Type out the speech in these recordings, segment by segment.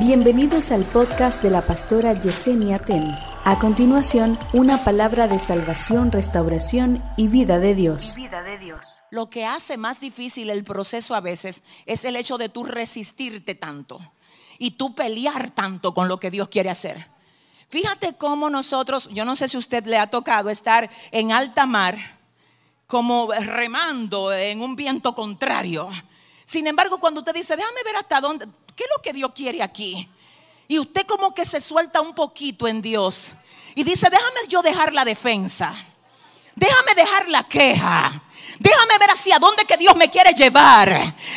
Bienvenidos al podcast de la pastora Yesenia Ten. A continuación, una palabra de salvación, restauración y vida de Dios. vida de Dios. Lo que hace más difícil el proceso a veces es el hecho de tú resistirte tanto y tú pelear tanto con lo que Dios quiere hacer. Fíjate cómo nosotros, yo no sé si usted le ha tocado estar en alta mar, como remando en un viento contrario. Sin embargo, cuando usted dice, déjame ver hasta dónde, ¿qué es lo que Dios quiere aquí? Y usted como que se suelta un poquito en Dios y dice, déjame yo dejar la defensa, déjame dejar la queja. Déjame ver hacia dónde que Dios me quiere llevar.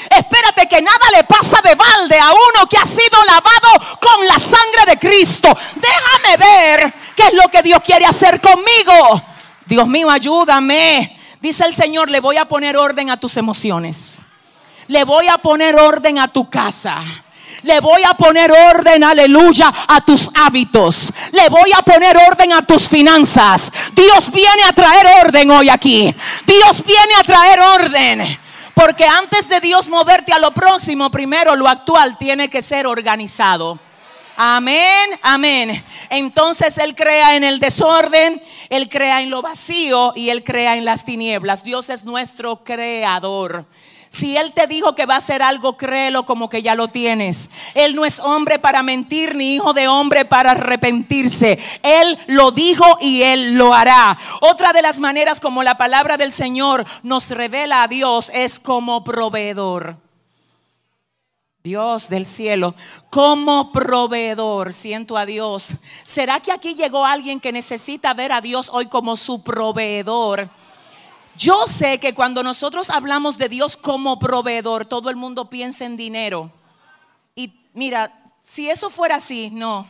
Espérate que nada le pasa de balde a uno que ha sido lavado con la sangre de Cristo. Déjame ver qué es lo que Dios quiere hacer conmigo. Dios mío, ayúdame. Dice el Señor, le voy a poner orden a tus emociones. Le voy a poner orden a tu casa. Le voy a poner orden, aleluya, a tus hábitos. Le voy a poner orden a tus finanzas. Dios viene a traer orden hoy aquí. Dios viene a traer orden. Porque antes de Dios moverte a lo próximo, primero lo actual tiene que ser organizado. Amén, amén. Entonces Él crea en el desorden, Él crea en lo vacío y Él crea en las tinieblas. Dios es nuestro creador. Si Él te dijo que va a hacer algo, créelo como que ya lo tienes. Él no es hombre para mentir, ni hijo de hombre para arrepentirse. Él lo dijo y Él lo hará. Otra de las maneras como la palabra del Señor nos revela a Dios es como proveedor. Dios del cielo, como proveedor, siento a Dios. ¿Será que aquí llegó alguien que necesita ver a Dios hoy como su proveedor? Yo sé que cuando nosotros hablamos de Dios como proveedor, todo el mundo piensa en dinero. Y mira, si eso fuera así, no,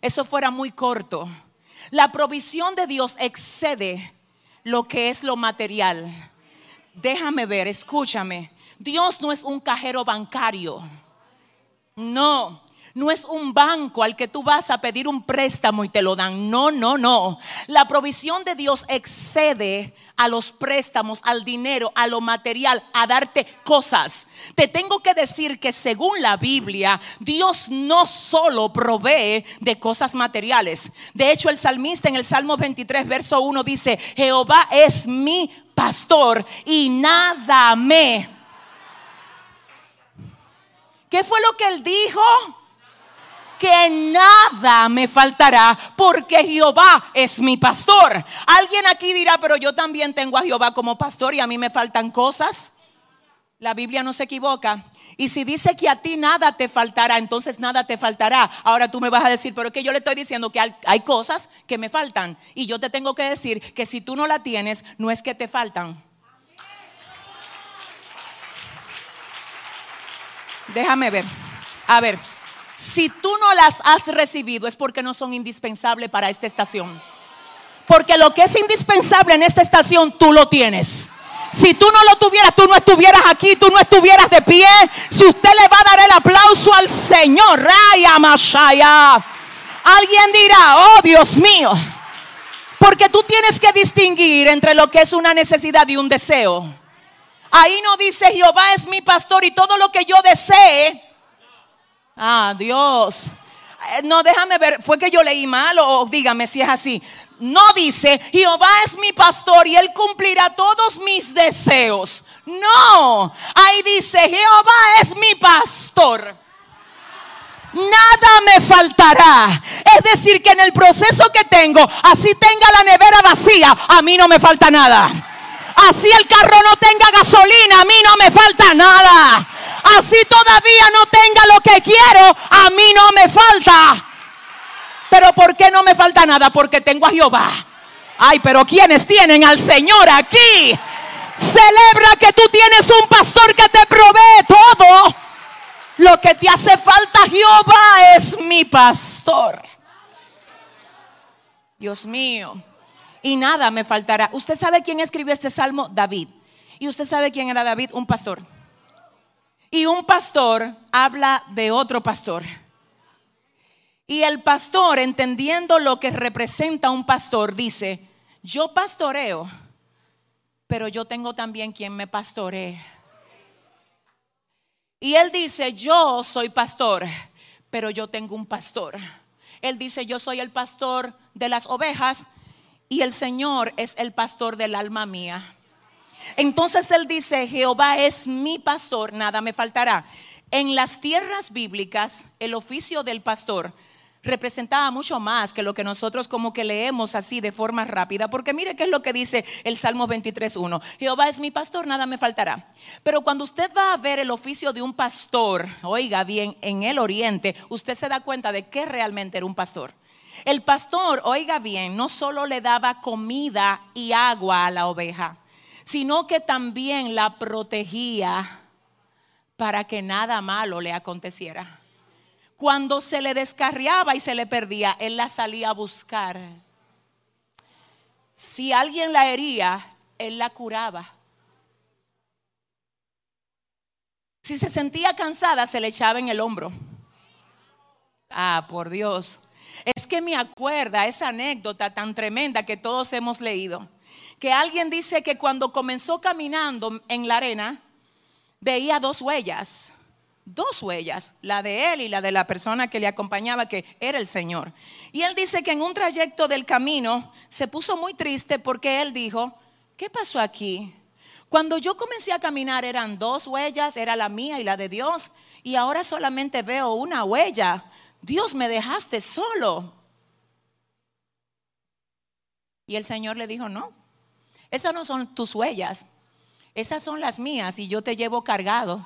eso fuera muy corto. La provisión de Dios excede lo que es lo material. Déjame ver, escúchame. Dios no es un cajero bancario. No, no es un banco al que tú vas a pedir un préstamo y te lo dan. No, no, no. La provisión de Dios excede a los préstamos, al dinero, a lo material, a darte cosas. Te tengo que decir que según la Biblia, Dios no solo provee de cosas materiales. De hecho, el salmista en el Salmo 23, verso 1 dice, Jehová es mi pastor y nada me... ¿Qué fue lo que él dijo? Que nada me faltará porque Jehová es mi pastor. Alguien aquí dirá, pero yo también tengo a Jehová como pastor y a mí me faltan cosas. La Biblia no se equivoca. Y si dice que a ti nada te faltará, entonces nada te faltará. Ahora tú me vas a decir, pero es que yo le estoy diciendo que hay cosas que me faltan. Y yo te tengo que decir que si tú no la tienes, no es que te faltan. Déjame ver. A ver, si tú no las has recibido es porque no son indispensables para esta estación. Porque lo que es indispensable en esta estación, tú lo tienes. Si tú no lo tuvieras, tú no estuvieras aquí, tú no estuvieras de pie. Si usted le va a dar el aplauso al Señor, Raya Mashaya, alguien dirá, oh Dios mío, porque tú tienes que distinguir entre lo que es una necesidad y un deseo. Ahí no dice Jehová es mi pastor y todo lo que yo desee Ah, Dios. Eh, no, déjame ver, fue que yo leí mal o dígame si es así. No dice, Jehová es mi pastor y él cumplirá todos mis deseos. No, ahí dice, Jehová es mi pastor. Nada me faltará. Es decir, que en el proceso que tengo, así tenga la nevera vacía, a mí no me falta nada. Así el carro no tenga gasolina, a mí no me falta nada así todavía no tenga lo que quiero, a mí no me falta. Pero ¿por qué no me falta nada? Porque tengo a Jehová. Ay, pero ¿quiénes tienen al Señor aquí? Celebra que tú tienes un pastor que te provee todo. Lo que te hace falta, Jehová es mi pastor. Dios mío. Y nada me faltará. ¿Usted sabe quién escribió este salmo? David. ¿Y usted sabe quién era David? Un pastor. Y un pastor habla de otro pastor. Y el pastor, entendiendo lo que representa un pastor, dice, yo pastoreo, pero yo tengo también quien me pastoree. Y él dice, yo soy pastor, pero yo tengo un pastor. Él dice, yo soy el pastor de las ovejas y el Señor es el pastor del alma mía. Entonces él dice, Jehová es mi pastor, nada me faltará. En las tierras bíblicas, el oficio del pastor representaba mucho más que lo que nosotros como que leemos así de forma rápida, porque mire qué es lo que dice el Salmo 23.1. Jehová es mi pastor, nada me faltará. Pero cuando usted va a ver el oficio de un pastor, oiga bien, en el oriente, usted se da cuenta de que realmente era un pastor. El pastor, oiga bien, no solo le daba comida y agua a la oveja, sino que también la protegía para que nada malo le aconteciera. Cuando se le descarriaba y se le perdía, él la salía a buscar. Si alguien la hería, él la curaba. Si se sentía cansada, se le echaba en el hombro. Ah, por Dios. Es que me acuerda esa anécdota tan tremenda que todos hemos leído. Que alguien dice que cuando comenzó caminando en la arena, veía dos huellas, dos huellas, la de él y la de la persona que le acompañaba, que era el Señor. Y él dice que en un trayecto del camino se puso muy triste porque él dijo, ¿qué pasó aquí? Cuando yo comencé a caminar eran dos huellas, era la mía y la de Dios, y ahora solamente veo una huella. Dios me dejaste solo. Y el Señor le dijo, no, esas no son tus huellas, esas son las mías y yo te llevo cargado.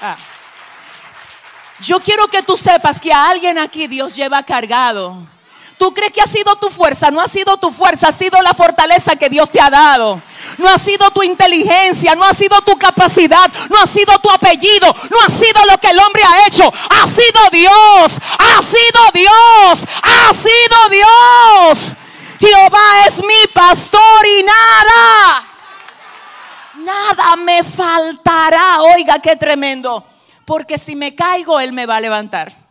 Ah. Yo quiero que tú sepas que a alguien aquí Dios lleva cargado. ¿Tú crees que ha sido tu fuerza? No ha sido tu fuerza, ha sido la fortaleza que Dios te ha dado. No ha sido tu inteligencia, no ha sido tu capacidad, no ha sido tu apellido, no ha sido lo que el hombre ha hecho. Ha sido Dios, ha sido Dios, ha sido Dios. Jehová es mi pastor y nada, nada me faltará. Oiga, qué tremendo. Porque si me caigo, Él me va a levantar.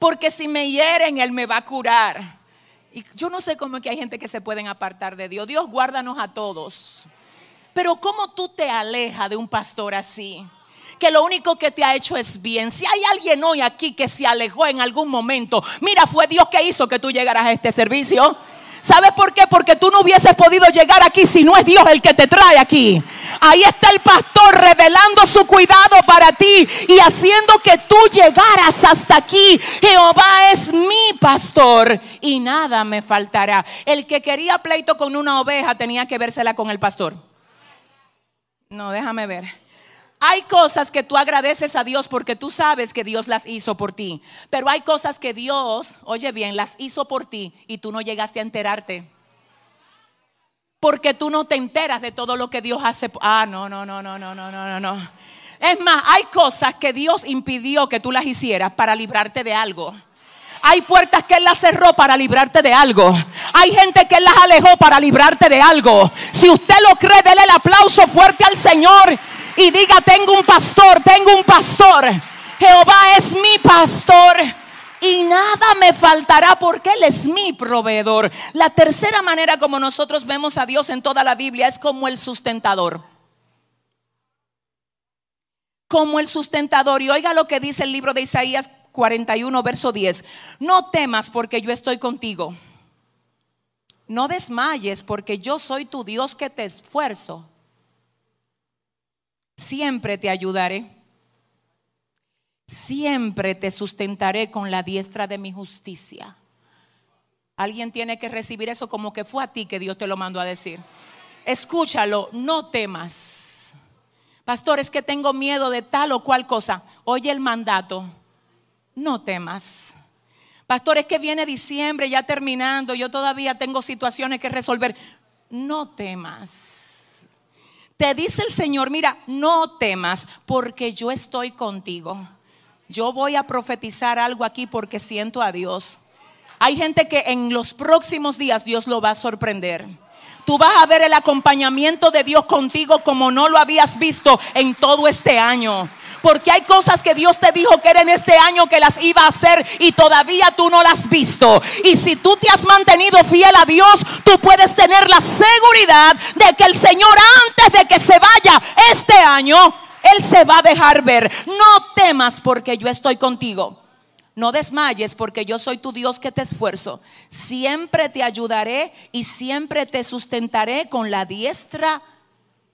Porque si me hieren, Él me va a curar. Y yo no sé cómo es que hay gente que se pueden apartar de Dios. Dios guárdanos a todos. Pero ¿cómo tú te alejas de un pastor así? que lo único que te ha hecho es bien. Si hay alguien hoy aquí que se alejó en algún momento, mira, fue Dios que hizo que tú llegaras a este servicio. ¿Sabes por qué? Porque tú no hubieses podido llegar aquí si no es Dios el que te trae aquí. Ahí está el pastor revelando su cuidado para ti y haciendo que tú llegaras hasta aquí. Jehová es mi pastor y nada me faltará. El que quería pleito con una oveja tenía que vérsela con el pastor. No, déjame ver. Hay cosas que tú agradeces a Dios porque tú sabes que Dios las hizo por ti. Pero hay cosas que Dios, oye bien, las hizo por ti y tú no llegaste a enterarte. Porque tú no te enteras de todo lo que Dios hace. Ah, no, no, no, no, no, no, no, no. Es más, hay cosas que Dios impidió que tú las hicieras para librarte de algo. Hay puertas que Él las cerró para librarte de algo. Hay gente que Él las alejó para librarte de algo. Si usted lo cree, déle el aplauso fuerte al Señor y diga, tengo un pastor, tengo un pastor. Jehová es mi pastor y nada me faltará porque Él es mi proveedor. La tercera manera como nosotros vemos a Dios en toda la Biblia es como el sustentador. Como el sustentador. Y oiga lo que dice el libro de Isaías 41, verso 10. No temas porque yo estoy contigo. No desmayes porque yo soy tu Dios que te esfuerzo siempre te ayudaré. Siempre te sustentaré con la diestra de mi justicia. Alguien tiene que recibir eso como que fue a ti que Dios te lo mandó a decir. Escúchalo, no temas. Pastor, es que tengo miedo de tal o cual cosa. Oye el mandato, no temas. Pastor, es que viene diciembre ya terminando, yo todavía tengo situaciones que resolver. No temas te dice el Señor, mira, no temas porque yo estoy contigo. Yo voy a profetizar algo aquí porque siento a Dios. Hay gente que en los próximos días Dios lo va a sorprender. Tú vas a ver el acompañamiento de Dios contigo como no lo habías visto en todo este año. Porque hay cosas que Dios te dijo que era en este año que las iba a hacer y todavía tú no las has visto. Y si tú te has mantenido fiel a Dios, tú puedes tener la seguridad de que el Señor antes de que se vaya este año, Él se va a dejar ver. No temas porque yo estoy contigo. No desmayes porque yo soy tu Dios que te esfuerzo. Siempre te ayudaré y siempre te sustentaré con la diestra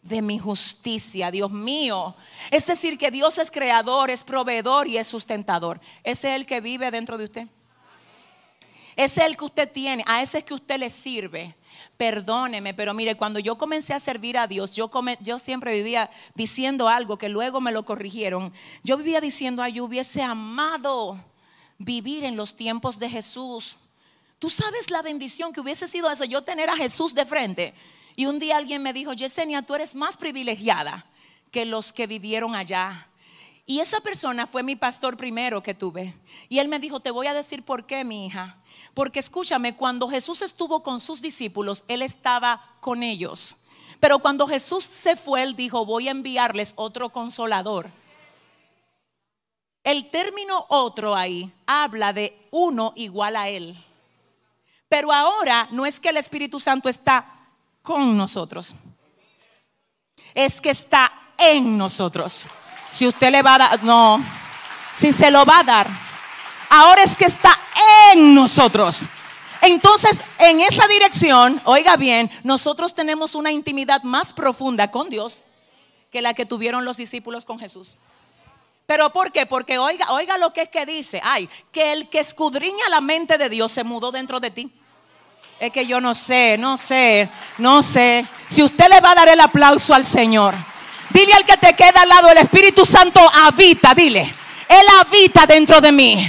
de mi justicia, Dios mío. Es decir, que Dios es creador, es proveedor y es sustentador. Es el que vive dentro de usted. Ese es el que usted tiene, a ese es que usted le sirve. Perdóneme, pero mire, cuando yo comencé a servir a Dios, yo, yo siempre vivía diciendo algo que luego me lo corrigieron. Yo vivía diciendo, ay, yo hubiese amado vivir en los tiempos de Jesús. Tú sabes la bendición que hubiese sido eso, yo tener a Jesús de frente. Y un día alguien me dijo, Yesenia, tú eres más privilegiada que los que vivieron allá. Y esa persona fue mi pastor primero que tuve. Y él me dijo, te voy a decir por qué, mi hija. Porque escúchame, cuando Jesús estuvo con sus discípulos, Él estaba con ellos. Pero cuando Jesús se fue, Él dijo, voy a enviarles otro consolador. El término otro ahí habla de uno igual a Él. Pero ahora no es que el Espíritu Santo está con nosotros. Es que está en nosotros. Si usted le va a dar, no, si se lo va a dar, ahora es que está en nosotros. Entonces, en esa dirección, oiga bien, nosotros tenemos una intimidad más profunda con Dios que la que tuvieron los discípulos con Jesús. ¿Pero por qué? Porque oiga, oiga lo que es que dice, ay, que el que escudriña la mente de Dios se mudó dentro de ti. Es que yo no sé, no sé, no sé. Si usted le va a dar el aplauso al Señor, dile al que te queda al lado, el Espíritu Santo habita, dile, Él habita dentro de mí.